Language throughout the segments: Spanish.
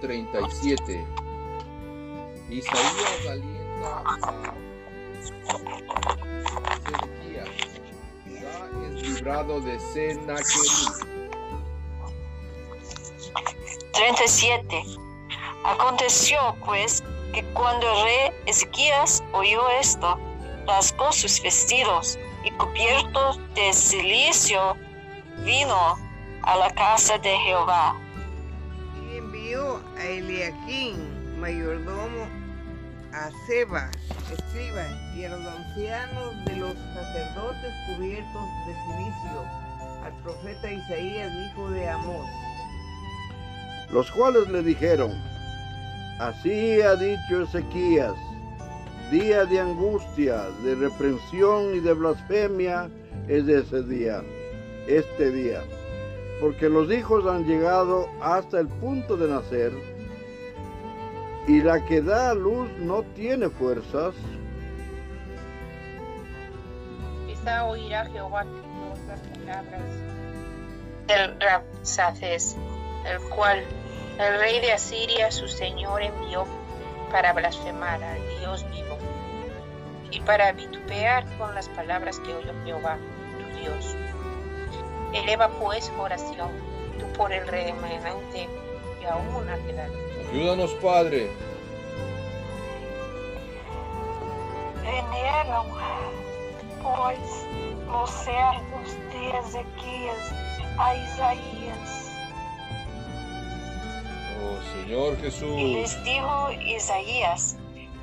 37. Isaías alienta a Sedequías. Ya es librado de Sennacherib. 37. Aconteció pues que cuando el rey Ezequías oyó esto, rasgó sus vestidos y cubierto de silicio vino a la casa de Jehová. A Eliaquín, mayordomo, a Seba, escriba, y a los ancianos de los sacerdotes cubiertos de silicio, al profeta Isaías, hijo de Amós. Los cuales le dijeron, así ha dicho Ezequías, día de angustia, de reprensión y de blasfemia es ese día, este día, porque los hijos han llegado hasta el punto de nacer y la que da a luz no tiene fuerzas. Quizá oirá Jehová las palabras del Rapsaces, el cual el rey de Asiria, su señor, envió para blasfemar al Dios vivo y para vitupear con las palabras que oyó Jehová, tu Dios. Eleva pues oración, tú por el remanente y aún ha quedado. Ayúdanos, Padre. Veneram, pois, os servos de Ezequias a Isaías. Oh Señor Y Jesús. les dijo Isaías,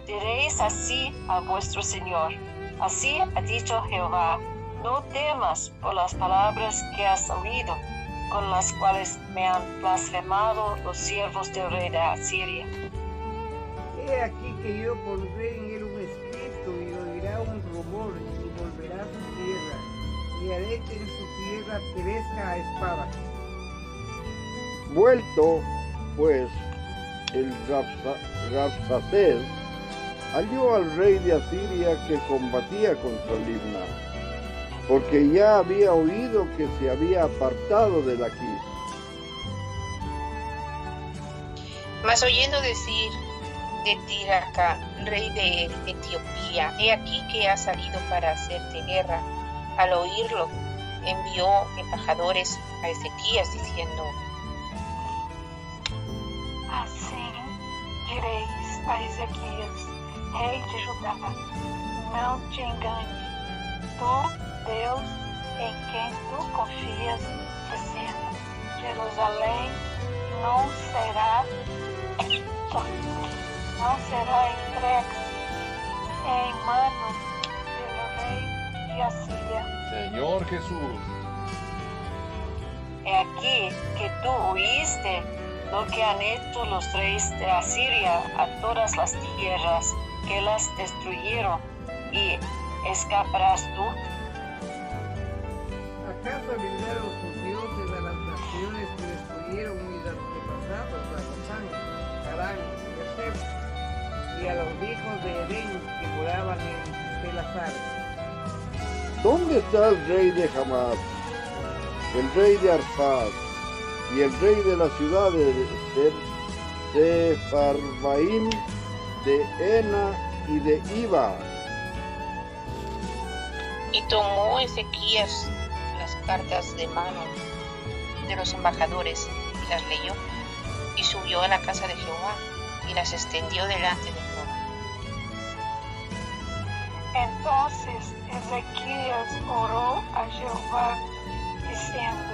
diréis así a vuestro Señor, así ha dicho Jehová, no temas por las palabras que has oído, con las cuales me han blasfemado los siervos del rey de Asiria. He aquí que yo pondré en él un espíritu y oirá un rumor y volverá a su tierra, y haré que en su tierra perezca a espada. Vuelto, pues, el Rapsa- Rapsacés halló al rey de Asiria que combatía contra Libna, porque ya había oído que se había apartado de Laquis. Mas oyendo decir de Tiraca, rey de Etiopía, he aquí que ha salido para hacerte guerra. Al oírlo, envió embajadores a Ezequías diciendo, Assim direis a Ezequias, rei de Judá: Não te engane, tu, Deus, em quem tu confias, dizendo: Jerusalém não será, não será entregue em mano do rei de Assíria. Señor Jesús. He aquí que tú oíste lo que han hecho los reyes de Asiria a todas las tierras que las destruyeron, y escaparás tú. ¿Acaso brindaron sus dioses a las naciones que destruyeron mis antepasados, a Gozán, Harán, Yosef, y a los hijos de Edén que moraban en Telazar? ¿Dónde está el rey de Hamas, el rey de Arfad y el rey de la ciudad de Sefarbaim, de Ena y de Iba? y tomó Ezequías cartas de mano de los embajadores y las leyó, y subió a la casa de Jehová y las extendió delante de Jehová. Entonces Ezequias oró a Jehová, diciendo: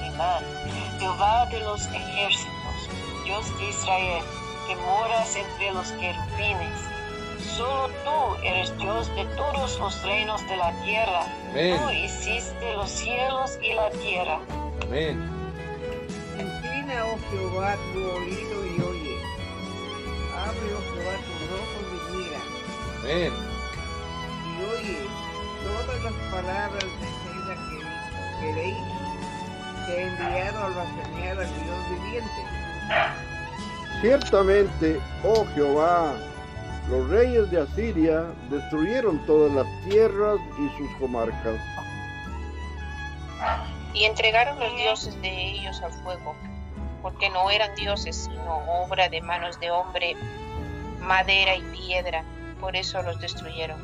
Jehová, Jehová de los ejércitos, Dios de Israel, que moras entre los querubines. Solo tú eres Dios de todos los reinos de la tierra. Amén. Tú hiciste los cielos y la tierra. Amén. Inclina, oh Jehová, tu oído y oye. Abre, oh Jehová, tus ojos y mira. Amén. y oye todas las palabras de que rey que ha enviado al blasfemiar al Dios viviente. Ciertamente, oh Jehová, los reyes de Asiria destruyeron todas las tierras y sus comarcas. Y entregaron los dioses de ellos al fuego, porque no eran dioses, sino obra de manos de hombre, madera y piedra, por eso los destruyeron.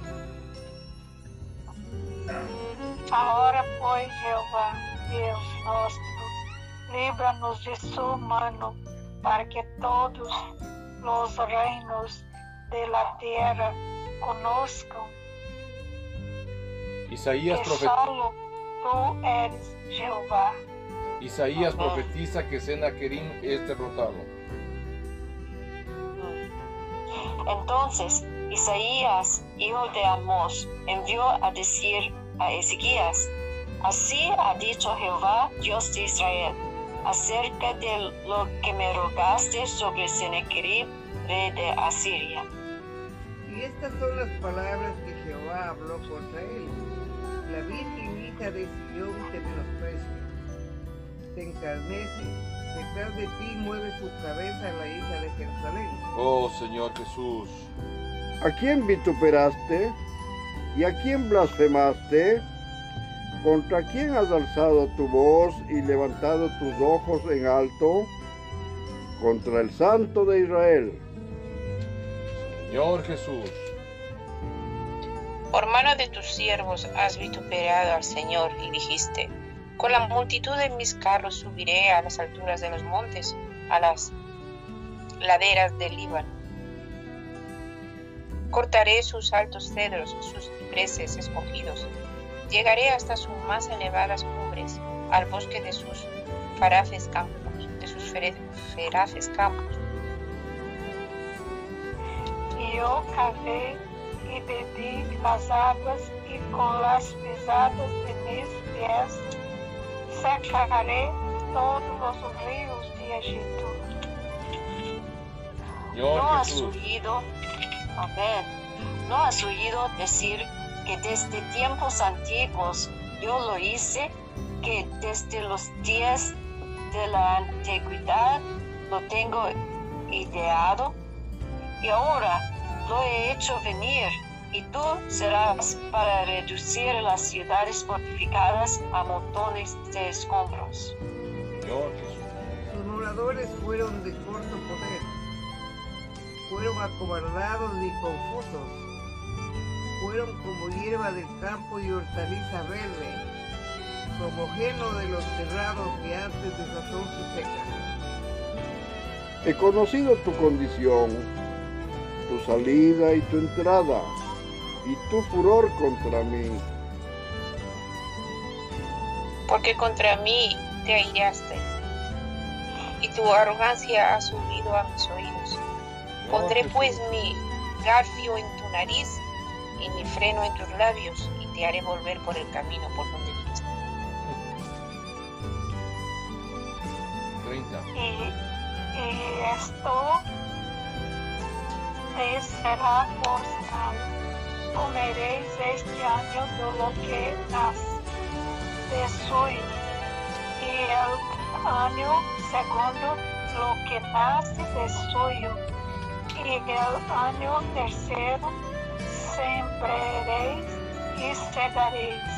Ahora pues, Jehová, Deus nuestro, líbranos de su mano, para que todos los reinos de la tierra conozcan Isaías, que solo tú eres Jehová. Isaías Amén. profetiza que Sennacherib es derrotado. Entonces Isaías, hijo de Amós, envió a decir a Ezequías, así ha dicho Jehová, Dios de Israel, acerca de lo que me rogaste sobre Sennacherib, rey de Asiria. Y estas son las palabras que Jehová habló contra él. La virgen hija de Sion te menosprecia, te encarnece, detrás de ti mueve su cabeza la hija de Jerusalén. Oh Señor Jesús, ¿A quién vituperaste? ¿Y a quién blasfemaste? ¿Contra quién has alzado tu voz y levantado tus ojos en alto? Contra el Santo de Israel. Señor Jesús, Por mano de tus siervos has vituperado al Señor y dijiste, con la multitud de mis carros subiré a las alturas de los montes, a las laderas del Líbano. Cortaré sus altos cedros, sus cipreses escogidos. Llegaré hasta sus más elevadas cumbres, al bosque de sus faraces campos, de sus feraces campos. Yo cavé y bebí las aguas y con las pisadas de mis pies secaré todos los ríos de Egipto. ¿No has oído? Amén. ¿No has oído decir que desde tiempos antiguos yo lo hice, que desde los días de la antigüedad lo tengo ideado? Y ahora lo he hecho venir, y tú serás para reducir las ciudades fortificadas a montones de escombros. Señor Jesús, Sus moradores fueron de corto poder, fueron acobardados y confusos, fueron como hierba del campo y hortaliza verde, como geno de los cerrados que antes de sazón se secan. He conocido tu condición, tu salida y tu entrada, y tu furor contra mí. porque contra mí te airaste, y tu arrogancia ha subido a mis oídos. Pondré pues mi garfio en tu nariz y mi freno en tus labios, y te haré volver por el camino por donde viniste. 30. y, y esto te será por señal. Comeréis este año de lo que nace de suyo, y el año segundo lo que nace de suyo, y el año tercero sembraréis y segaréis,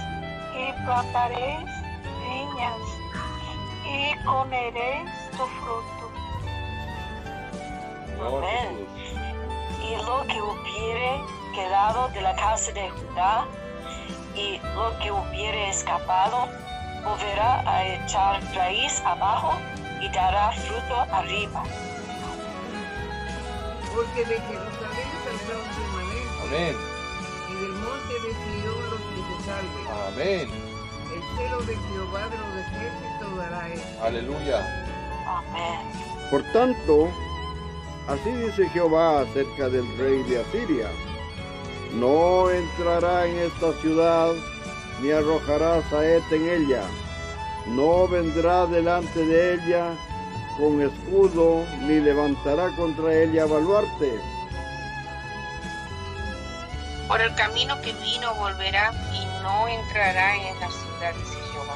y plantaréis viñas y comeréis tu fruto. Señor Amén. Jesús, y lo que hubiere quedado de la casa de Judá y lo que hubiere escapado volverá a echar raíz abajo y dará fruto arriba. Porque de Jerusalén saldrá un remanente, amén, y del monte de Sion los que se salven. amén, El celo de Jehová de los ejércitos dará esto. aleluya. Amén. Por tanto, así dice Jehová acerca del rey de Asiria. No entrará en esta ciudad, ni arrojará saeta en ella. No vendrá delante de ella con escudo, ni levantará contra ella baluarte. Por el camino que vino volverá y no entrará en la ciudad, dice Jehová.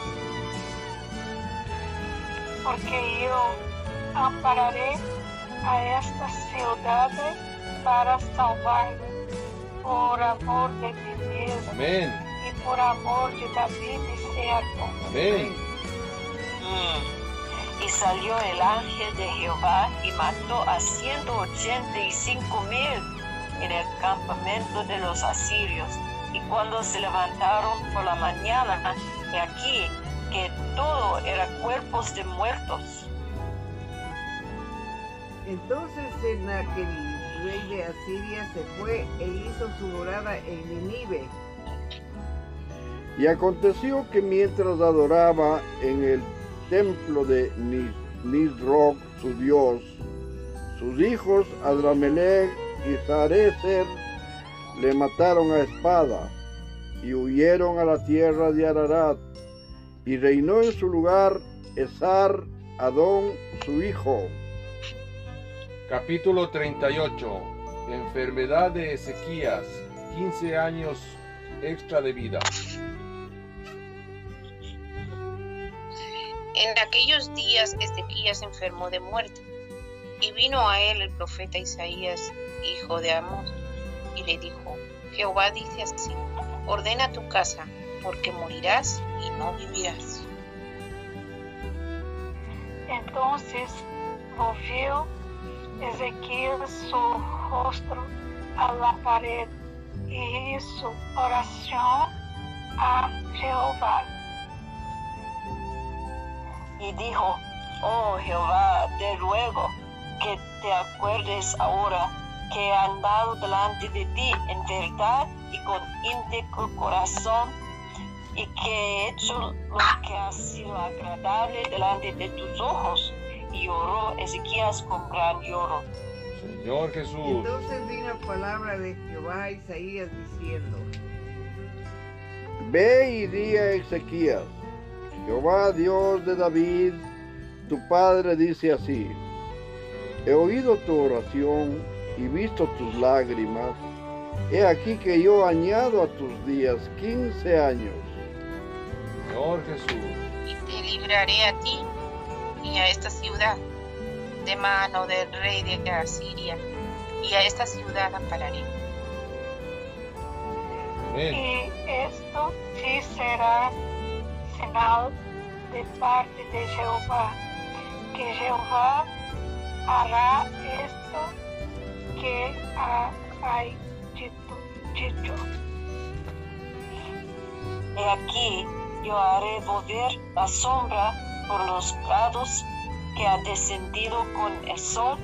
porque yo ampararé a esta ciudad para salvarla por amor de mí mismo Amén, y por amor de David mi siervo. amén, Y salió el ángel de Jehová y mató a ciento ochenta y cinco mil en el campamento de los asirios. Y cuando se levantaron por la mañana, aquí que todo era cuerpos de muertos. Entonces Sennacherib, rey de Asiria, se fue e hizo su morada en Ninive. Y aconteció que mientras adoraba en el templo de Nis- Nisroch, su dios, sus hijos Adramelech y Sarecer le mataron a espada y huyeron a la tierra de Ararat y reinó en su lugar Esar Adón su hijo. Capítulo 38. Enfermedad de Ezequías. 15 años extra de vida. En aquellos días Ezequías se enfermó de muerte, y vino a él el profeta Isaías, hijo de Amós, y le dijo, Jehová dice así, ordena tu casa, porque morirás y no vivirás. Entonces volvió Ezequiel su rostro a la pared y hizo oración a Jehová. Y dijo, oh Jehová, te ruego que te acuerdes ahora que he andado delante de ti en verdad y con íntegro corazón y que he hecho lo que ha sido agradable delante de tus ojos. Y oró Ezequías con gran lloro. Señor Jesús. Entonces vino palabra de Jehová a Isaías diciendo, Ve y di a Ezequías, Jehová Dios de David, tu padre dice así, he oído tu oración y visto tus lágrimas, he aquí que yo añado a tus días quince años. Señor Jesús. y te libraré a ti y a esta ciudad de mano del rey de Asiria, y a esta ciudad ampararé. Amén. Y esto sí será señal de parte de Jehová, que Jehová hará esto que ha, hay dicho. dicho. He aquí, yo haré volver la sombra por los grados que ha descendido con el sol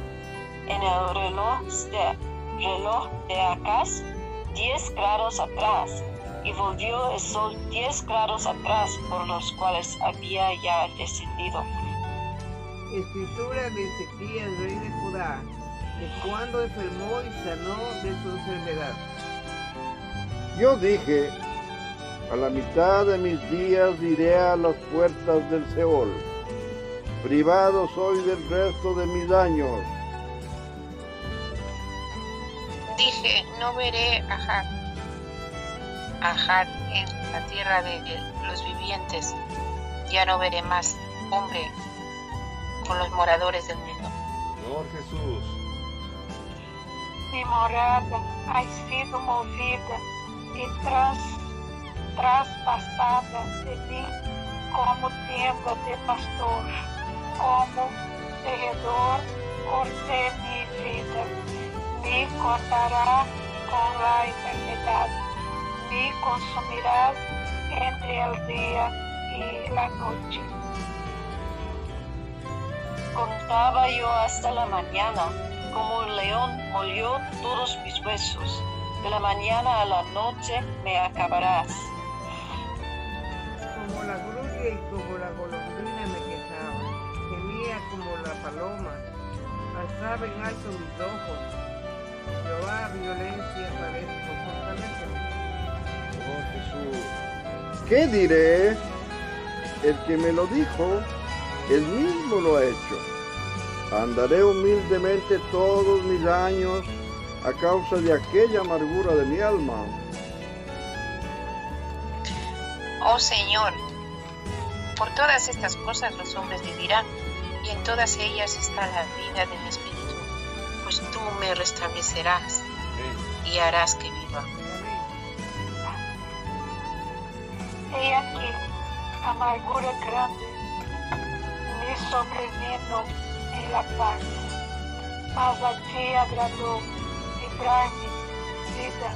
en el reloj de, reloj de Acaz, 10 grados atrás, y volvió el sol 10 grados atrás por los cuales había ya descendido. escritura de Ezequías, rey de Judá, de cuando enfermó y sanó de su enfermedad. Yo dije, a la mitad de mis días iré a las puertas del Seol, privado soy del resto de mis años. Dije, no veré a Har, a Har en la tierra de los vivientes, ya no veré más hombre con los moradores del mundo. Señor Jesús. Mi morada ha sido movida y tras, traspasada de mí como tienda de pastor, como tejedor corté mi vida, me cortará con la enfermedad, me consumirás entre el día y la noche. Contaba yo hasta la mañana, como un león molió todos mis huesos. De la mañana a la noche me acabarás. Paloma, alzaba en alto mis ojos. Jehová violencia parezco, fortaléceme. Señor Jesús. ¿Qué diré? El que me lo dijo, él mismo lo ha hecho. Andaré humildemente todos mis años a causa de aquella amargura de mi alma. Oh Señor, por todas estas cosas los hombres vivirán, y en todas ellas está la vida de mi espíritu, pues tú me restablecerás y harás que viva. He aquí, amargura grande me sobrevino en la paz. Mas a ti agradó librarme vida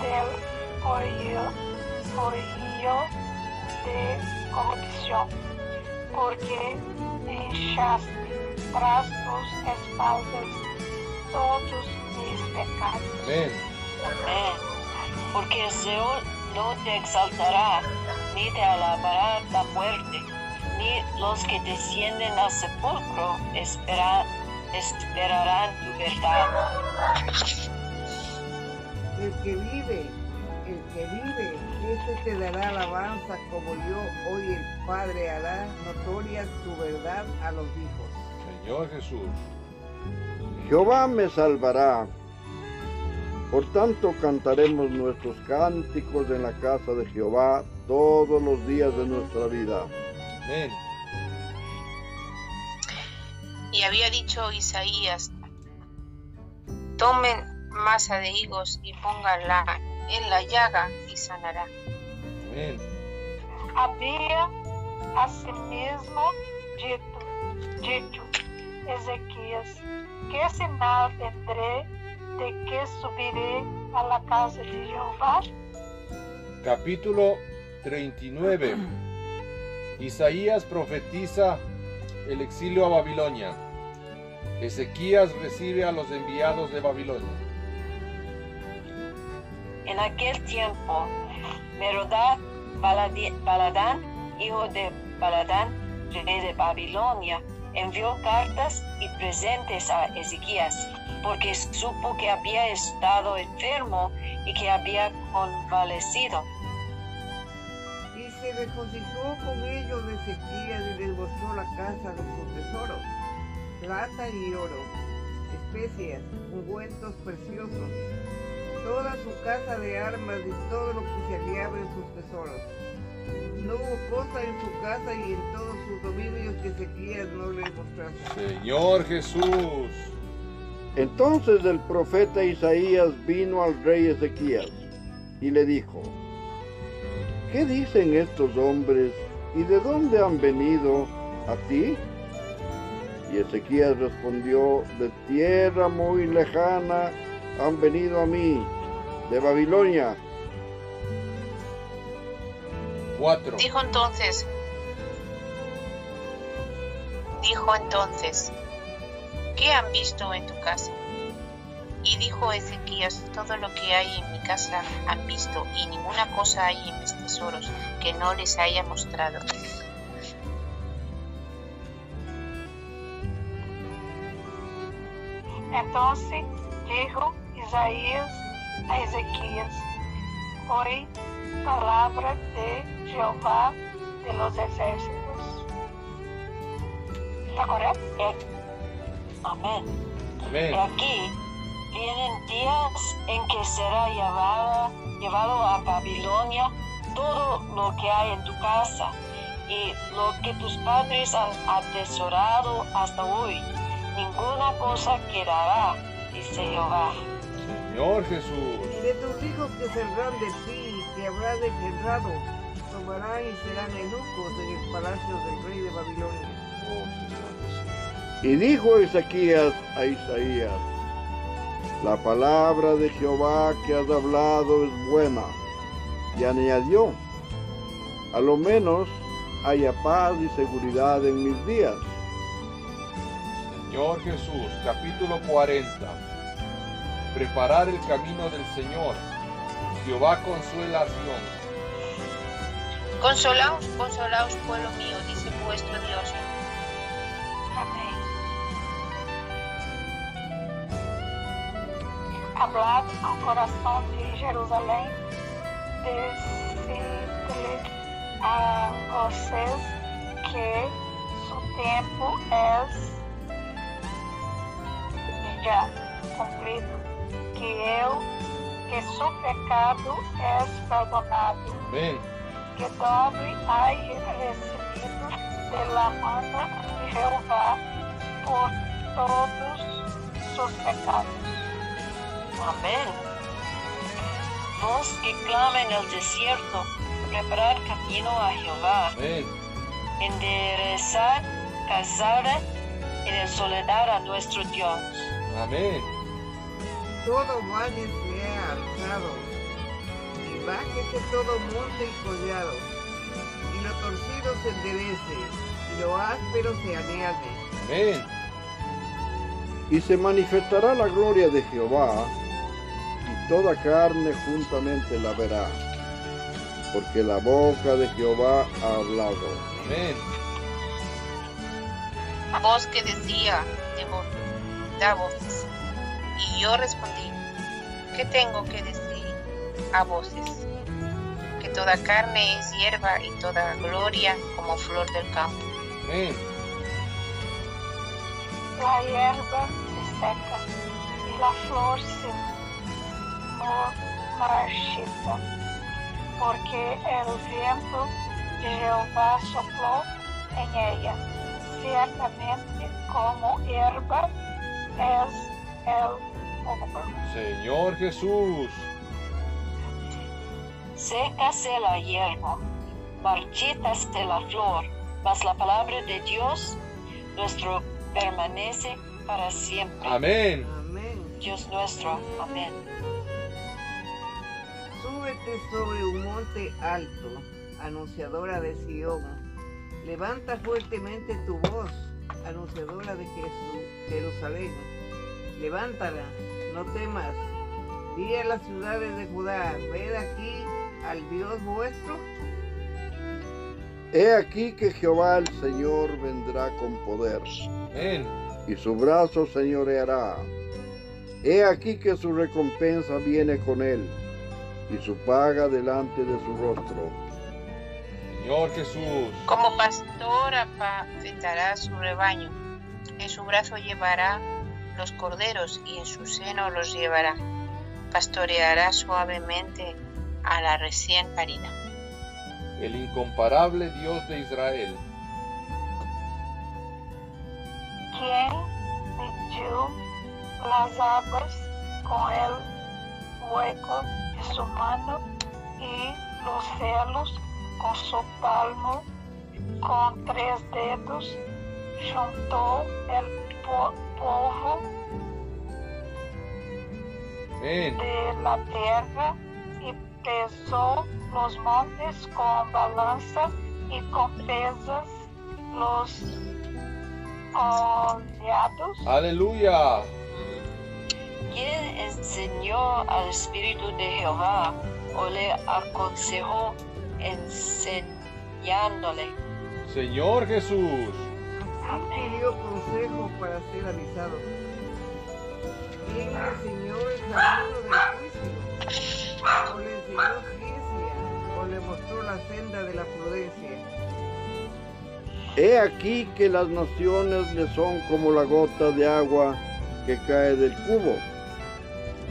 del hoyo, hoyo de corrupción, porque echaste tras tus espaldas todos mis pecados. Amén. Amén. Porque el Señor no te exaltará, ni te alabará la muerte, ni los que descienden al sepulcro espera- esperarán tu verdad. El que vive, el que vive, este te dará alabanza como yo hoy el Padre hará notoria tu verdad a los hijos. Señor Jesús. Jehová me salvará. Por tanto cantaremos nuestros cánticos en la casa de Jehová todos los días de nuestra vida. Amén. Y había dicho Isaías, tomen masa de higos y pónganla en la llaga y sanará. Amén. Había asimismo dito, dicho Ezequias, ¿qué señal tendré de que subiré a la casa de Jehová? Capítulo 39. Isaías profetiza el exilio a Babilonia. Ezequías recibe a los enviados de Babilonia. En aquel tiempo, Merodach Baladán, hijo de Baladán, rey de Babilonia, envió cartas y presentes a Ezequías, porque supo que había estado enfermo y que había convalecido. Y se regocijó con ellos de Ezequías y les mostró la casa de sus tesoros, plata y oro, especias, ungüentos preciosos, toda su casa de armas y todo lo que se hallaba en sus tesoros. No hubo cosa en su casa y en todos sus dominios que Ezequías no les mostrase. Señor Jesús. Entonces el profeta Isaías vino al rey Ezequías y le dijo, ¿qué dicen estos hombres y de dónde han venido a ti? Y Ezequías respondió, de tierra muy lejana han venido a mí, de Babilonia. 4. Dijo entonces, dijo entonces, ¿qué han visto en tu casa? Y dijo Ezequías, todo lo que hay en mi casa han visto, y ninguna cosa hay en mis tesoros que no les haya mostrado. Entonces dijo Isaías a Ezequías, oí palabra de Jehová de los ejércitos. ¿Está correcto? Eh, Amén. Amén. Y aquí vienen días en que será llevada, llevado a Babilonia todo lo que hay en tu casa y lo que tus padres han atesorado hasta hoy. Ninguna cosa quedará, dice Jehová. Señor Jesús. Y de tus hijos que saldrán de ti, que habrás engendrado, tomarán y serán eunucos en el palacio del rey de Babilonia. Oh, Señor Jesús. Y dijo Ezequías a Isaías, la palabra de Jehová que has hablado es buena. Y añadió, a lo menos haya paz y seguridad en mis días. Señor Jesús, capítulo 40. Preparar el camino del Señor. Jehová consuela a Sion. Consolaos, consolaos, pueblo mío, dice vuestro Dios. Amén. Hablad al corazón de Jerusalén, decidle a vocês que su tiempo es ya cumplido, que eu, que su pecado es perdonado. Amén. que doble hay recibido de la mano de Jehová por todos sus pecados. Amén. Vos que clama en el desierto, preparar camino a Jehová. Amén. enderezar casada en el soledad a nuestro Dios. Amén. Todo valle sea alzado, y bájese todo monte y collado, y lo torcido se enderece, y lo áspero se añade. Amén. Y se manifestará la gloria de Jehová, y toda carne juntamente la verá, porque la boca de Jehová ha hablado. Amén. Voz que decía de vo- da voces. Y yo respondí, ¿qué tengo que decir a voces? Que toda carne es hierba y toda gloria como flor del campo. Amén. La hierba se seca y la flor se marchita, porque el viento de Jehová sopló en ella. Ciertamente como hierba es. Señor Jesús. Sécase la hierba, marchítase la flor, mas la palabra de Dios nuestro permanece para siempre. Amén. Amén. Dios nuestro. Amén. Súbete sobre un monte alto, anunciadora de Sión. Levanta fuertemente tu voz, anunciadora de Jesu- Jerusalén. Levántala, no temas. Di a las ciudades de Judá, ved aquí al Dios vuestro. He aquí que Jehová el Señor vendrá con poder, Amén. y su brazo señoreará. He aquí que su recompensa viene con él, y su paga delante de su rostro. Señor Jesús. Como pastor apacentará su rebaño. En su brazo llevará los corderos y en su seno los llevará. Pastoreará suavemente a la recién parida. el incomparable Dios de Israel. quien mediu las aguas con el hueco de su mano y los cielos con su palmo, con tres dedos, juntó el po- polvo Amén. de la tierra y pesó los montes con balanza y con pesas los collados. Aleluya. ¿Quién enseñó al Espíritu de Jehová o le aconsejó enseñándole? Señor Jesús. Pidió consejo para ser avisado. ¿Quién le enseñó el camino del juicio? ¿O le enseñó ciencia? ¿O le mostró la senda de la prudencia? He aquí que las naciones le son como la gota de agua que cae del cubo,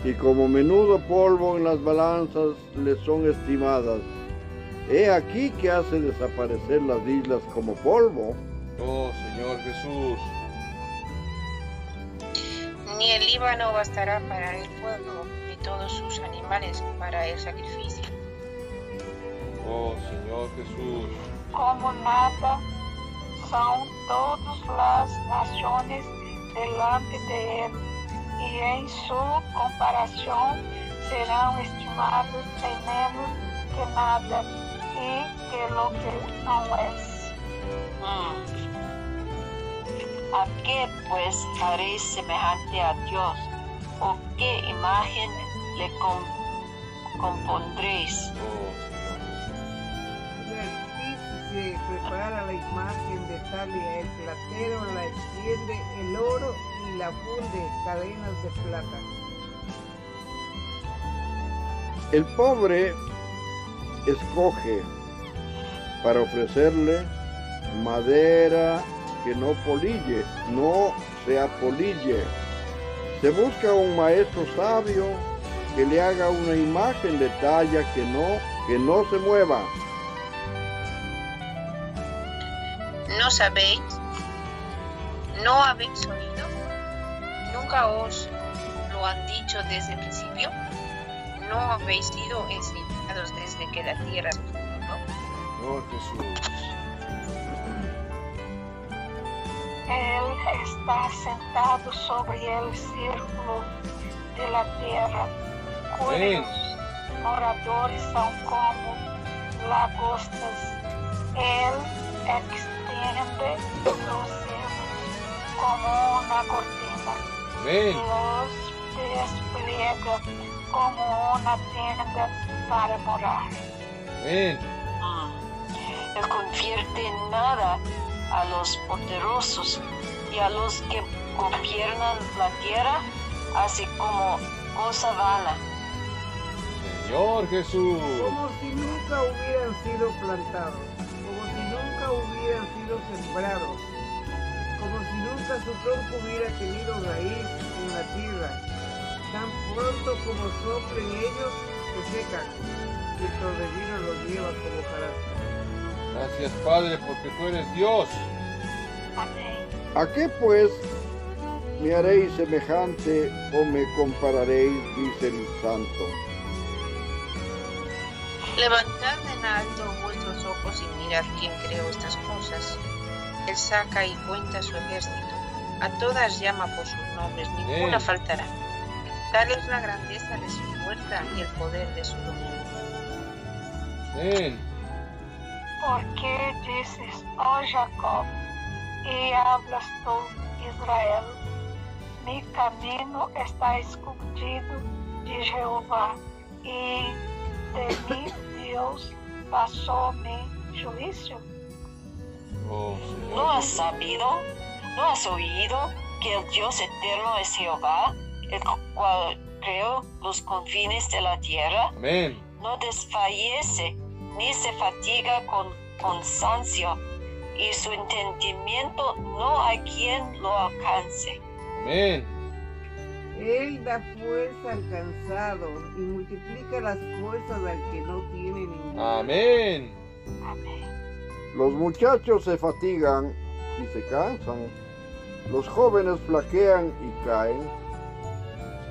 y como menudo polvo en las balanzas le son estimadas. He aquí que hace desaparecer las islas como polvo. Oh, Señor Jesús. Ni el Líbano bastará para el fuego, ni todos sus animales para el sacrificio. Oh, Señor Jesús. como nada son todas las naciones delante de él, y en su comparación serán estimados en menos que nada, y que lo que no es. Mm. ¿A qué pues haréis semejante a Dios? ¿O qué imagen le com- compondréis? Prepara la imagen de Talia, el platero la extiende el oro y la funde cadenas de plata. El pobre escoge para ofrecerle madera que no polille, no se apolille. Se busca un maestro sabio que le haga una imagen de talla que no, que no se mueva. ¿No sabéis? ¿No habéis oído? ¿Nunca os lo han dicho desde el principio? ¿No habéis sido enseñados desde que la tierra se fundó? Jesús. Él está sentado sobre el círculo de la tierra, cuyos moradores son como lagostas. Él extiende los cielos como una cortina, Amén. los despliega como una tienda para morar. Amén. Él convierte en nada a los poderosos y a los que gobiernan la tierra, así como cosa vana. Señor Jesús. como si nunca hubieran sido plantados, como si nunca hubieran sido sembrados, como si nunca su tronco hubiera tenido raíz en la tierra. Tan pronto como soplen ellos, se secan, y el torbellino los lleva como hojarasca. Gracias, Padre, porque tú eres Dios. Amén. ¿A qué pues me haréis semejante o me compararéis, dice el santo? Levantad en alto vuestros ojos y mirad quién creó estas cosas. Él saca y cuenta su ejército. A todas llama por sus nombres, ninguna Amén. faltará. Tal es la grandeza de su fuerza y el poder de su dominio. Amén. ¿Por qué dices, oh Jacob, y hablas tú, Israel? Mi camino está escondido de Jehová, y de mi Dios pasó mi juicio. Oh, ¿No has sabido? ¿No has oído que el Dios eterno es Jehová, el cual creó los confines de la tierra? Amén. No desfallece ni se fatiga con cansancio, y su entendimiento no hay quien lo alcance. Amén. Él da fuerza al cansado y multiplica las fuerzas al que no tiene ninguna. Amén. Los muchachos se fatigan y se cansan. Los jóvenes flaquean y caen.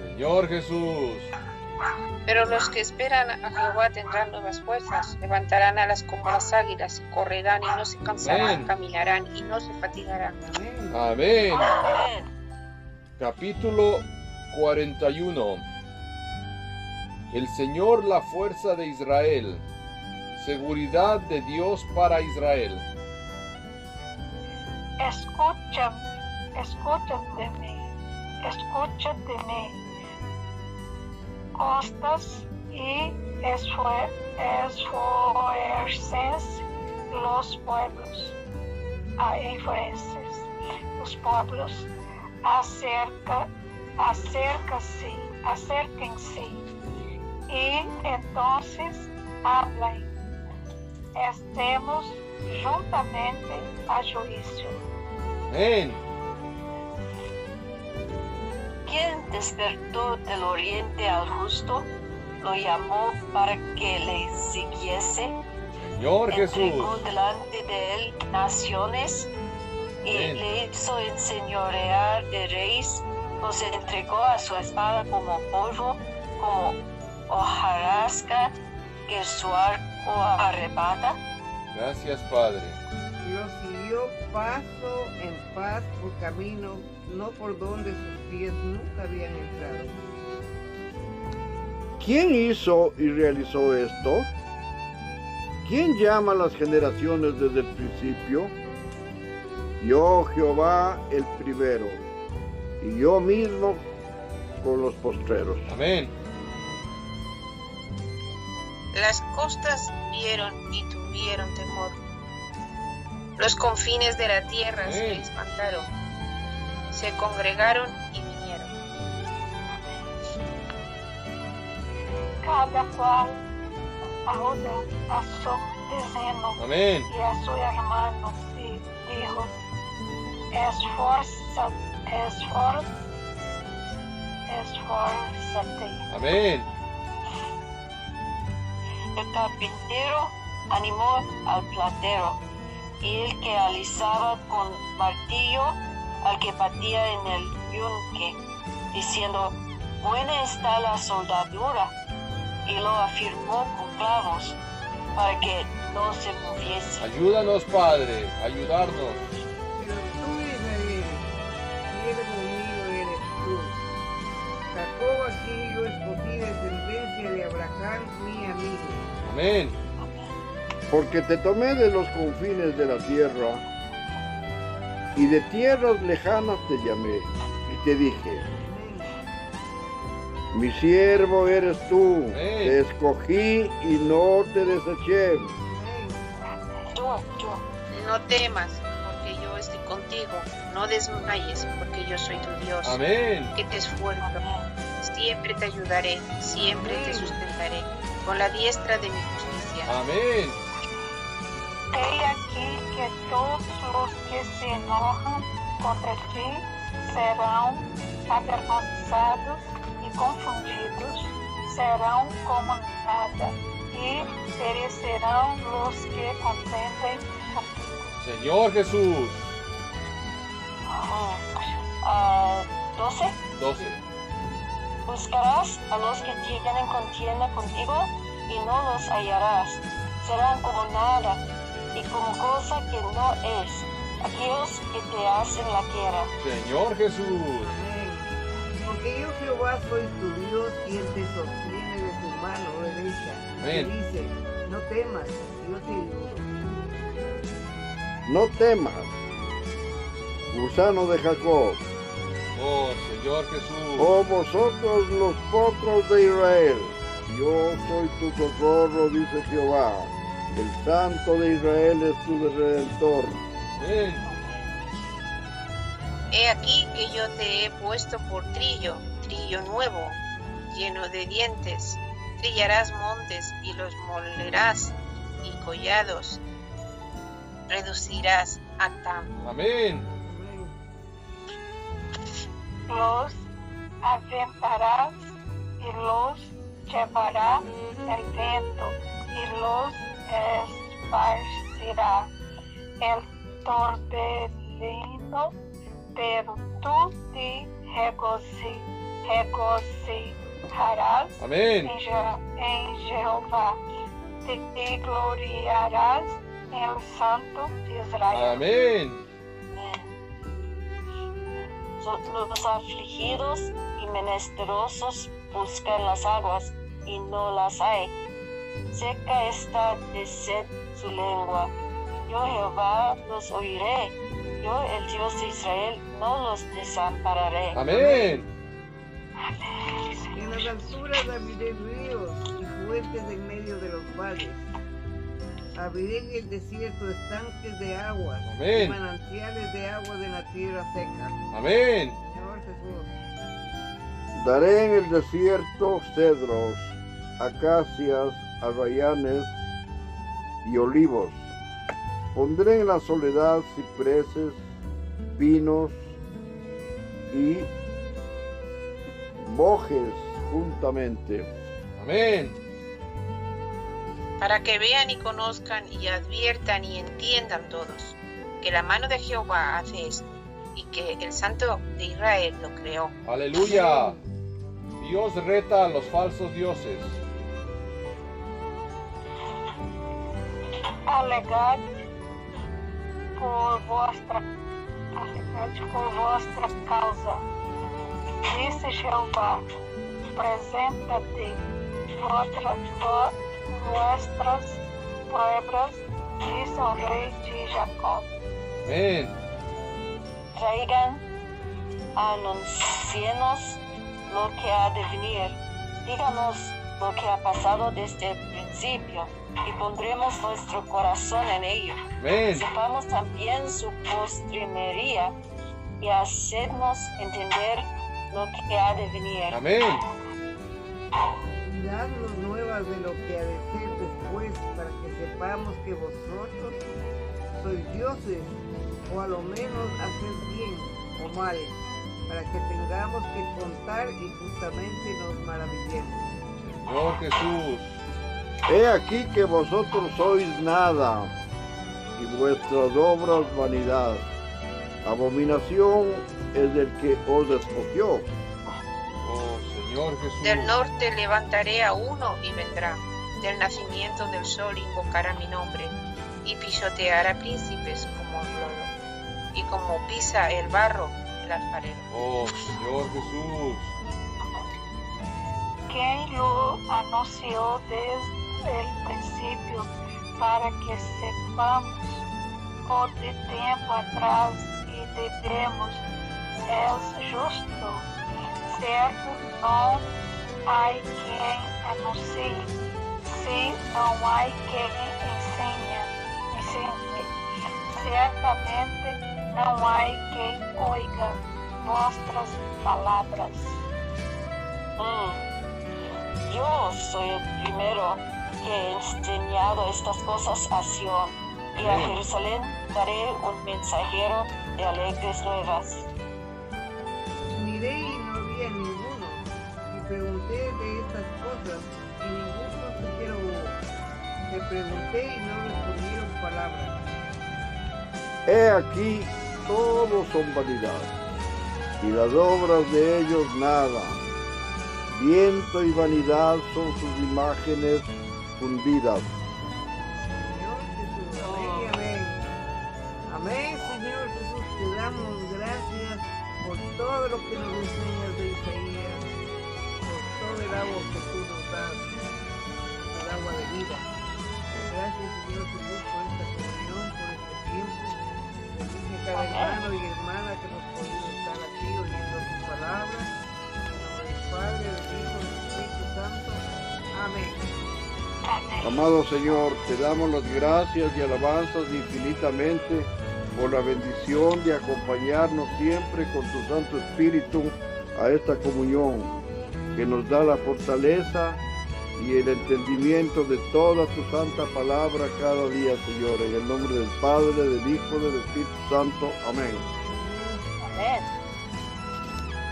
Señor Jesús. Pero los que esperan a Jehová tendrán nuevas fuerzas, levantarán alas como las águilas, correrán y no se cansarán, Amén. caminarán y no se fatigarán. Amén. Amén. Capítulo 41. El Señor la fuerza de Israel. Seguridad de Dios para Israel. Escucha, escucha de Costas y esfue- esfuerces los pueblos, a los pueblos, acerca, acércase, acérquense y entonces hablen. Estemos juntamente a juicio. Amén. ¿Quién despertó del oriente al justo? Lo llamó para que le siguiese. Señor Jesús. Entregó delante de él naciones y Amén. le hizo enseñorear de reyes. Los entregó a su espada como polvo, como hojarasca que su arco arrebata. Gracias, Padre. Los siguió paso en paz por camino, no por donde sus pies nunca habían entrado. ¿Quién hizo y realizó esto? ¿Quién llama a las generaciones desde el principio? Yo, Jehová, el primero, y yo mismo con los postreros. Amén. Las costas vieron y tuvieron temor. Los confines de la tierra se espantaron. Se congregaron y vinieron. Cada cual ahora a su vecino Amén. y a su hermano y dijo, esfuerza, esfor, esfuérzate. Amén. El carpintero animó al platero y el que alisaba con martillo al que batía en el yunque, diciendo, buena está la soldadura, y lo afirmó con clavos, para que no se moviese. Ayúdanos, Padre, ayudarnos. Pero tú, Israel, fiel conmigo eres tú. Jacob así yo escogí descendencia de Abraham, mi amigo. Amén. Porque te tomé de los confines de la tierra y de tierras lejanas te llamé y te dije, mi siervo eres tú, te escogí y no te deseché. Yo, yo. No temas, porque yo estoy contigo. No desmayes, porque yo soy tu Dios. Amén. Que te esfuerzo. Siempre te ayudaré, siempre te sustentaré con la diestra de mi justicia. Amén. He aquí que todos los que se enojan contra ti serán avergonzados y confundidos, serán como nada, y perecerán los que contenden contigo. Señor Jesús. Ah, 12. 12. Buscarás a los que tienen contienda contigo y no los hallarás. Serán como nada y como cosa que no es. Aquellos que te hacen la quiera. Señor Jesús. Amén. Porque yo Jehová soy tu Dios quien te sostiene de tu mano derecha. Amén. dice, no temas, yo te ayudo. No temas, gusano de Jacob, Oh, Señor Jesús. oh vosotros los potros de Israel. Yo soy tu socorro, dice Jehová. El Santo de Israel es tu redentor. Amén. He aquí que yo te he puesto por trillo, trillo nuevo, lleno de dientes. Trillarás montes y los molerás, y collados reducirás a. Amén. Amén. Los aventarás y los llevará el viento y los esparcirá el torbellino, pero tú te regoci- regocijarás Amén. en, Je- en Jehová, te, te gloriarás en el Santo de Israel. Amén. So- Los afligidos y menesterosos buscan las aguas y no las hay. Seca está de sed su lengua. Yo Jehová los oiré. Yo el Dios de Israel no los desampararé. Amén. En las alturas abriré ríos y fuentes en medio de los valles. Abriré en el desierto estanques de aguas y Amén. manantiales de agua de la tierra seca. Amén. Señor Jesús. Daré en el desierto cedros, acacias, arrayanes y olivos. Pondré en la soledad cipreses, pinos y bojes juntamente. Amén. para que vean y conozcan y adviertan y entiendan todos que la mano de Jehová hace esto y que el Santo de Israel lo creó. Aleluya. Dios reta a los falsos dioses. Alegad por vuestra alegad por vuestra causa. Dice Jehová, preséntate vuestra- vo- vuestras pruebas, dice el rey de Jacob. Amén. Traigan, anuncienos lo que ha de venir. Díganos lo que ha pasado desde el principio y pondremos nuestro corazón en ello. Amén. Sepamos también su postrimería y hacednos entender lo que ha de venir. Amén. Dadnos nuevas de lo que ha de ser después para que sepamos que vosotros sois dioses o a lo menos haced bien o mal para que tengamos que contar y justamente nos maravillemos. Señor Jesús. He aquí que vosotros sois nada y vuestras obras vanidad. Abominación es del que os escogió. Oh, Señor Jesús. Del norte levantaré a uno y vendrá. Del nacimiento del sol invocará mi nombre y pisoteará príncipes como el lodo y como pisa el barro el alfarero. Oh, Señor Jesús. Quem lo anunció desde el principio para que sepamos o de tempo atrás e devemos és justo, certo? Não há quem anuncie, se não há quem ensine, ensine. Certamente não há quem oiga vossas palavras. Yo soy el primero que he enseñado estas cosas a Sion y a. Jerusalén daré un mensajero de alegres nuevas. Miré y no había ninguno, y pregunté de estas cosas, y ningún consejero hubo. Le pregunté y no respondieron palabra. He aquí, todos son vanidad, y las obras de ellos nada. Viento y vanidad son sus imágenes fundidas. Señor amén amén. Señor Jesús, te damos gracias por todo lo que nos enseñas de Isaías, por todo el agua que tú nos das, el agua de vida. Gracias, Señor Jesús, por esta comunión, por este tiempo. Bendice cada hermano y hermana que nos podido estar aquí oyendo tu palabra. En Padre, del Hijo del Espíritu Santo. Amén. Amado Señor, te damos las gracias y alabanzas infinitamente por la bendición de acompañarnos siempre con tu Santo Espíritu a esta comunión que nos da la fortaleza y el entendimiento de toda tu santa palabra cada día, Señor. En el nombre del Padre, del Hijo, del Espíritu Santo. Amén. Amén.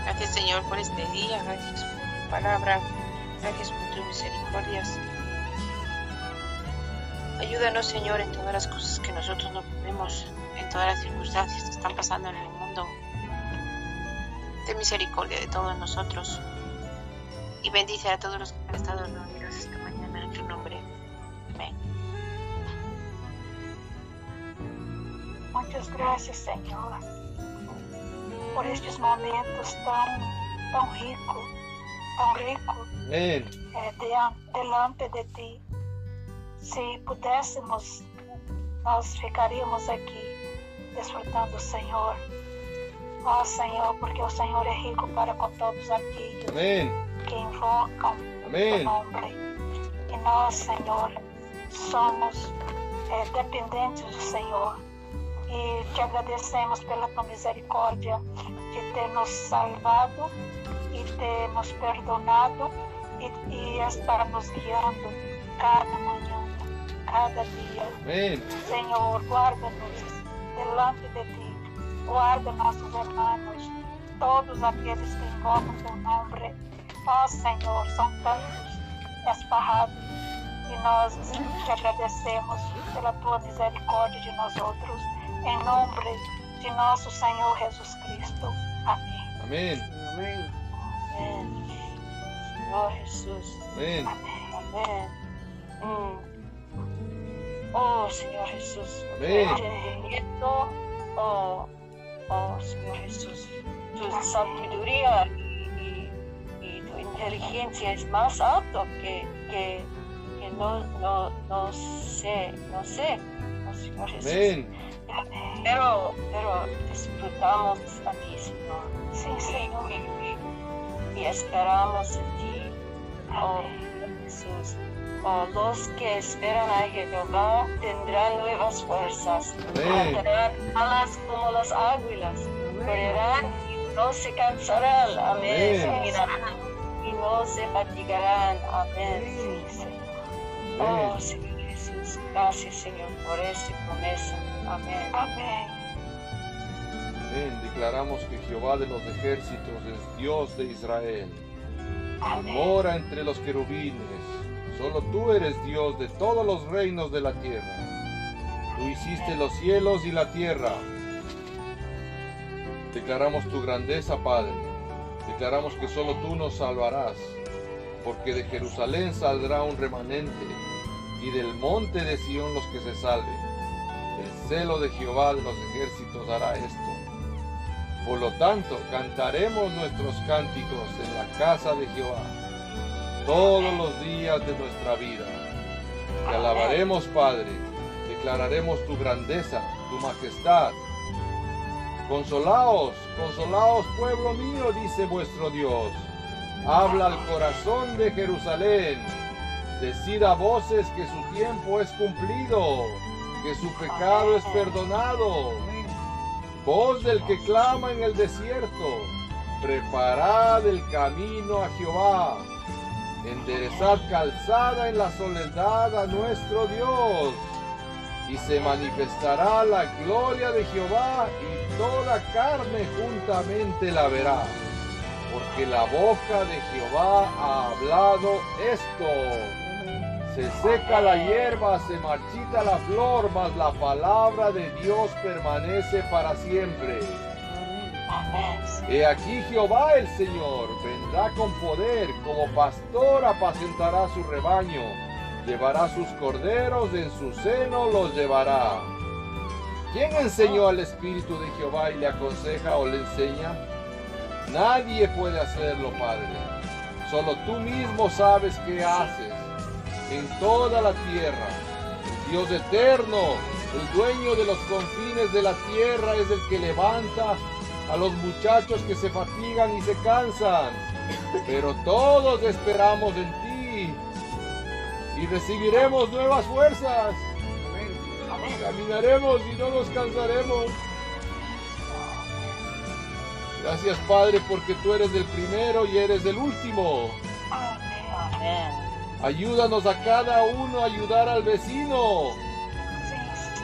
Gracias Señor por este día, gracias por tu palabra, gracias por tus misericordias. Ayúdanos Señor en todas las cosas que nosotros no podemos, en todas las circunstancias que están pasando en el mundo. Ten misericordia de todos nosotros y bendice a todos los que han estado reunidos esta mañana en tu nombre. Amén. Muitas graças, Senhor, por estes momentos tão, tão ricos, tão ricos Amén. eh, dian- delante de ti. Se pudéssemos, nós ficaríamos aqui desfrutando o Senhor. Ó Senhor, porque o Senhor é rico para com todos aqueles Amén. que invocam o Amén. nome. E nós, Senhor, somos eh, dependentes do Senhor. E te agradecemos pela tua misericórdia de ter nos salvado e ter nos perdonado e, e estar nos guiando cada manhã, cada dia. Amén. Senhor, guarda-nos delante de ti, guarda nossos irmãos, todos aqueles que invocam teu nome. Ó Senhor, são tantos esparrados e nós te agradecemos pela tua misericórdia de nós outros. Em nome de nosso Senhor Jesus Cristo. Amém. Amén. Amén. Amén. Señor Jesús. Amén. Amén. Mm. Oh, Señor Jesús. Amén. Oh, oh, Señor Jesús. Tu sabiduría y, y- y tu inteligencia es más alto que, que, que no, no, no sé, no sé, oh, Señor Jesús. Amén. Pero, pero disfrutamos a ti, Señor. Sí, Señor. Y esperamos en ti, oh Jesús. Los que esperan a Jehová tendrán nuevas fuerzas. Amén. Tendrán alas como las águilas. Correrán y no se cansarán. Amén. Amén. Caminarán y no se fatigarán. Amén. Sí, Señor. Oh, Señor Jesús. Gracias, Señor, por esta promesa. Amén. Amém. Amén. Declaramos que Jehová de los ejércitos es Dios de Israel. Amém. Mora entre los querubines. Solo tú eres Dios de todos los reinos de la tierra. Tú hiciste los cielos y la tierra. Declaramos tu grandeza, Padre. Declaramos que solo tú nos salvarás. Porque de Jerusalén saldrá un remanente y del monte de Sión los que se salven. El celo de Jehová de los ejércitos hará esto. Por lo tanto, cantaremos nuestros cánticos en la casa de Jehová todos los días de nuestra vida. Te alabaremos, Padre. Declararemos tu grandeza, tu majestad. Consolaos, consolaos, pueblo mío, dice vuestro Dios. Habla al corazón de Jerusalén. Decid a voces que su tiempo es cumplido, que su pecado es perdonado. Voz del que clama en el desierto. Preparad el camino a Jehová. Enderezad calzada en la soledad a nuestro Dios. Y se manifestará la gloria de Jehová y toda carne juntamente la verá. Porque la boca de Jehová ha hablado esto. Se seca la hierba, se marchita la flor, mas la palabra de Dios permanece para siempre. He aquí Jehová el Señor vendrá con poder, como pastor apacentará su rebaño, llevará sus corderos en su seno los llevará. ¿Quién enseñó al Espíritu de Jehová y le aconseja o le enseña? Nadie puede hacerlo, Padre. Solo tú mismo sabes qué haces en toda la tierra. El Dios eterno, el dueño de los confines de la tierra es el que levanta a los muchachos que se fatigan y se cansan. Pero todos esperamos en ti y recibiremos nuevas fuerzas. Caminaremos y no nos cansaremos. Gracias Padre porque tú eres el primero y eres el último. Ayúdanos a cada uno a ayudar al vecino.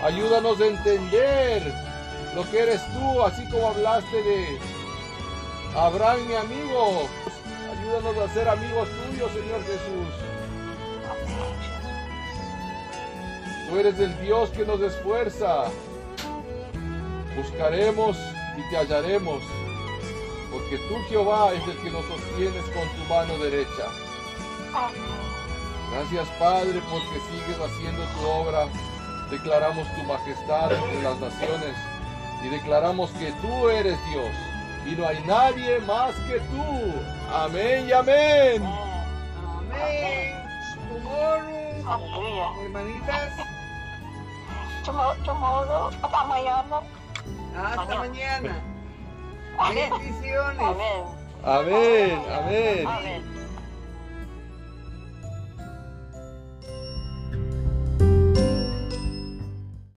Ayúdanos a entender lo que eres tú, así como hablaste de Abraham, mi amigo. Ayúdanos a ser amigos tuyos, Señor Jesús. Tú eres el Dios que nos esfuerza. Buscaremos y te hallaremos, porque tú, Jehová, es el que nos sostienes con tu mano derecha. Gracias, Padre, porque sigues haciendo tu obra. Declaramos tu majestad en las naciones y declaramos que tú eres Dios y no hay nadie más que tú. Amén y amén. Amén. Tomorrow, hermanitas. Tomorrow, hasta mañana. Hasta mañana. Amén. Bendiciones. Amén. Amén, amén. Amén.